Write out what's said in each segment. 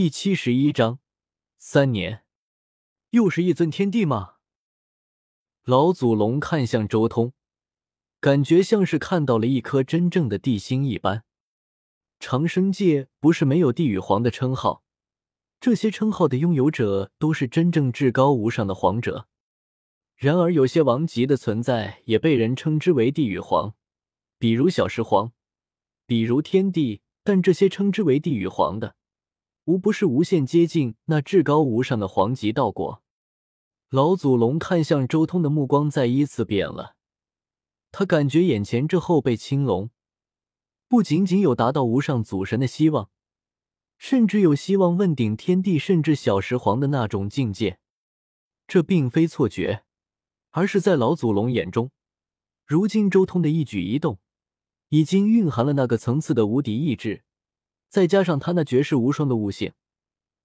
第七十一章，三年，又是一尊天帝吗？老祖龙看向周通，感觉像是看到了一颗真正的地心一般。长生界不是没有地狱皇的称号，这些称号的拥有者都是真正至高无上的皇者。然而，有些王级的存在也被人称之为地狱皇，比如小石皇，比如天帝。但这些称之为地狱皇的。无不是无限接近那至高无上的皇级道果。老祖龙看向周通的目光再一次变了，他感觉眼前这后辈青龙，不仅仅有达到无上祖神的希望，甚至有希望问鼎天地，甚至小石皇的那种境界。这并非错觉，而是在老祖龙眼中，如今周通的一举一动，已经蕴含了那个层次的无敌意志。再加上他那绝世无双的悟性，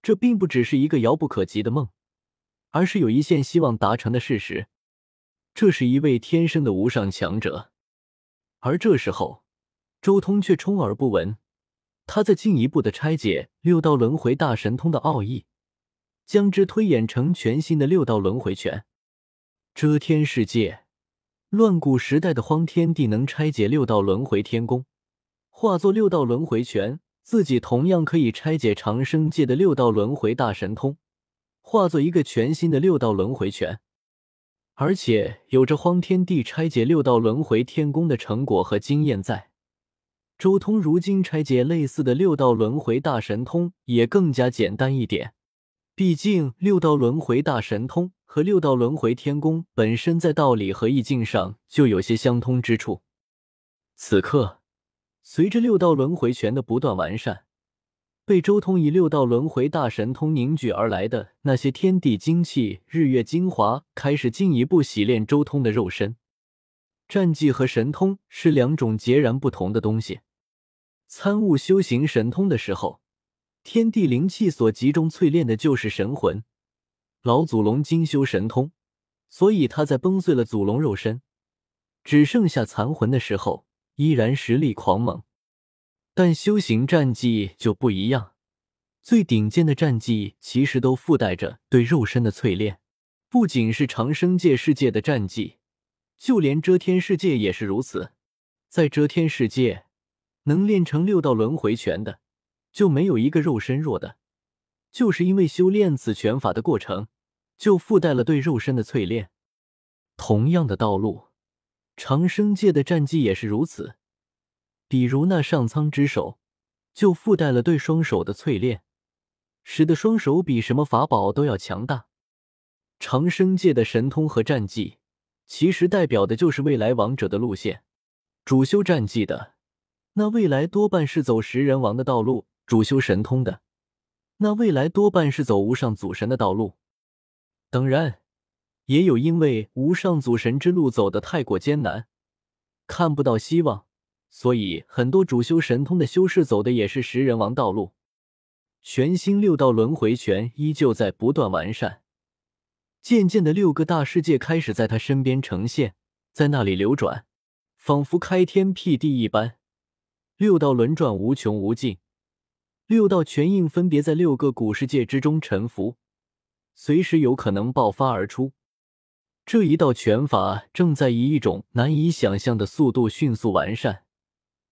这并不只是一个遥不可及的梦，而是有一线希望达成的事实。这是一位天生的无上强者。而这时候，周通却充耳不闻。他在进一步的拆解六道轮回大神通的奥义，将之推演成全新的六道轮回拳。遮天世界，乱古时代的荒天帝能拆解六道轮回天宫，化作六道轮回拳。自己同样可以拆解长生界的六道轮回大神通，化作一个全新的六道轮回拳，而且有着荒天地拆解六道轮回天宫的成果和经验在。周通如今拆解类似的六道轮回大神通也更加简单一点，毕竟六道轮回大神通和六道轮回天宫本身在道理和意境上就有些相通之处。此刻。随着六道轮回拳的不断完善，被周通以六道轮回大神通凝聚而来的那些天地精气、日月精华，开始进一步洗练周通的肉身。战技和神通是两种截然不同的东西。参悟修行神通的时候，天地灵气所集中淬炼的就是神魂。老祖龙精修神通，所以他在崩碎了祖龙肉身，只剩下残魂的时候。依然实力狂猛，但修行战技就不一样。最顶尖的战技其实都附带着对肉身的淬炼，不仅是长生界世界的战技，就连遮天世界也是如此。在遮天世界，能练成六道轮回拳的，就没有一个肉身弱的，就是因为修炼此拳法的过程，就附带了对肉身的淬炼。同样的道路。长生界的战绩也是如此，比如那上苍之手，就附带了对双手的淬炼，使得双手比什么法宝都要强大。长生界的神通和战绩，其实代表的就是未来王者的路线。主修战绩的，那未来多半是走食人王的道路；主修神通的，那未来多半是走无上祖神的道路。当然。也有因为无上祖神之路走得太过艰难，看不到希望，所以很多主修神通的修士走的也是食人王道路。全新六道轮回拳依旧在不断完善，渐渐的六个大世界开始在他身边呈现，在那里流转，仿佛开天辟地一般。六道轮转无穷无尽，六道拳印分别在六个古世界之中沉浮，随时有可能爆发而出。这一道拳法正在以一种难以想象的速度迅速完善，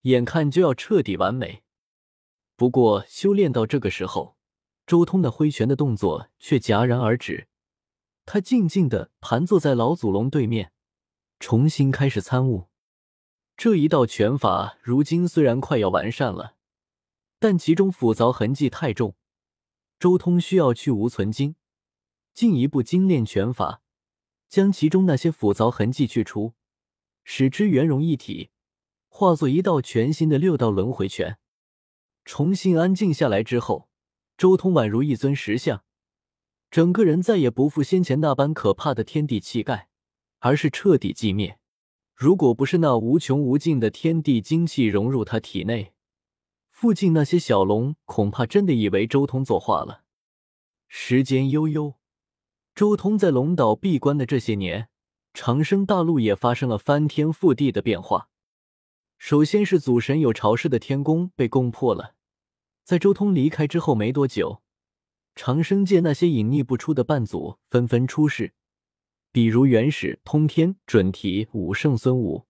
眼看就要彻底完美。不过，修炼到这个时候，周通的挥拳的动作却戛然而止。他静静的盘坐在老祖龙对面，重新开始参悟这一道拳法。如今虽然快要完善了，但其中复杂痕迹太重，周通需要去无存精，进一步精炼拳法。将其中那些腐凿痕迹去除，使之圆融一体，化作一道全新的六道轮回拳。重新安静下来之后，周通宛如一尊石像，整个人再也不复先前那般可怕的天地气概，而是彻底寂灭。如果不是那无穷无尽的天地精气融入他体内，附近那些小龙恐怕真的以为周通作画了。时间悠悠。周通在龙岛闭关的这些年，长生大陆也发生了翻天覆地的变化。首先是祖神有巢氏的天宫被攻破了，在周通离开之后没多久，长生界那些隐匿不出的半祖纷纷出世，比如元始、通天、准提、武圣、孙武，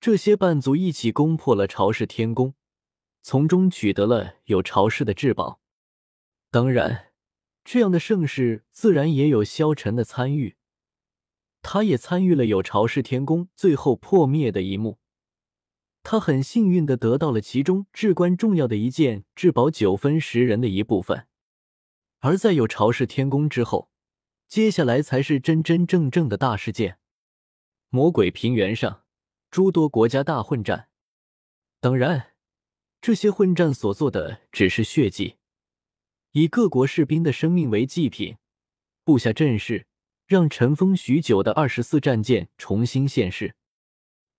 这些半祖一起攻破了朝氏天宫，从中取得了有朝氏的至宝。当然，这样的盛世自然也有萧晨的参与，他也参与了有朝氏天宫最后破灭的一幕。他很幸运的得到了其中至关重要的一件至宝九分十人的一部分，而在有朝氏天宫之后，接下来才是真真正正的大事件——魔鬼平原上诸多国家大混战。当然，这些混战所做的只是血祭，以各国士兵的生命为祭品，布下阵势，让尘封许久的二十四战舰重新现世。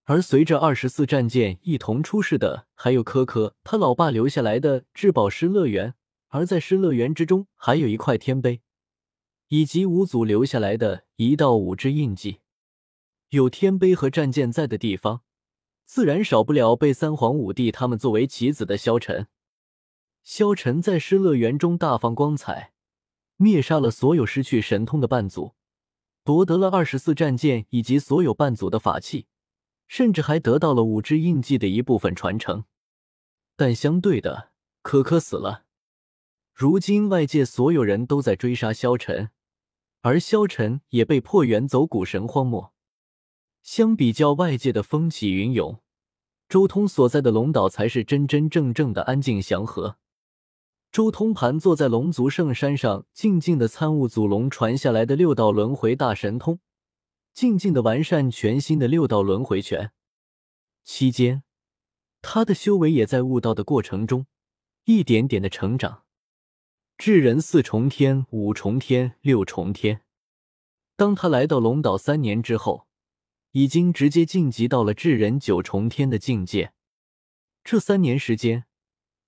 而随着二十四战舰一同出世的，还有科科他老爸留下来的至宝失乐园，而在失乐园之中，还有一块天碑，以及五祖留下来的一道五之印记。有天碑和战舰在的地方，自然少不了被三皇五帝他们作为棋子的萧晨。萧晨在失乐园中大放光彩，灭杀了所有失去神通的半祖，夺得了二十四战舰以及所有半祖的法器。甚至还得到了五只印记的一部分传承，但相对的，可可死了。如今外界所有人都在追杀萧晨，而萧晨也被迫远走古神荒漠。相比较外界的风起云涌，周通所在的龙岛才是真真正正的安静祥和。周通盘坐在龙族圣山上，静静的参悟祖龙传下来的六道轮回大神通。静静的完善全新的六道轮回拳，期间，他的修为也在悟道的过程中一点点的成长。智人四重天、五重天、六重天。当他来到龙岛三年之后，已经直接晋级到了智人九重天的境界。这三年时间，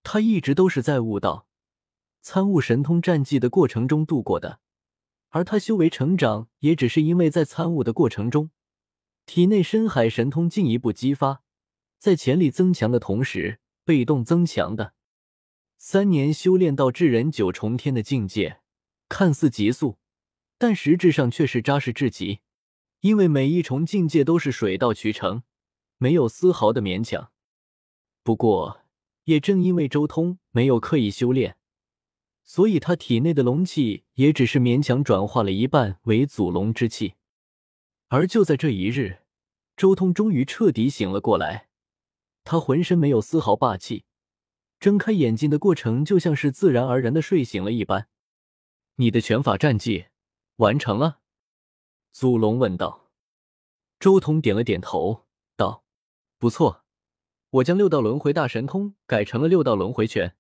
他一直都是在悟道、参悟神通战绩的过程中度过的。而他修为成长，也只是因为在参悟的过程中，体内深海神通进一步激发，在潜力增强的同时，被动增强的。三年修炼到至人九重天的境界，看似急速，但实质上却是扎实至极。因为每一重境界都是水到渠成，没有丝毫的勉强。不过，也正因为周通没有刻意修炼。所以，他体内的龙气也只是勉强转化了一半为祖龙之气。而就在这一日，周通终于彻底醒了过来。他浑身没有丝毫霸气，睁开眼睛的过程就像是自然而然的睡醒了一般。你的拳法战绩完成了？祖龙问道。周通点了点头，道：“不错，我将六道轮回大神通改成了六道轮回拳。”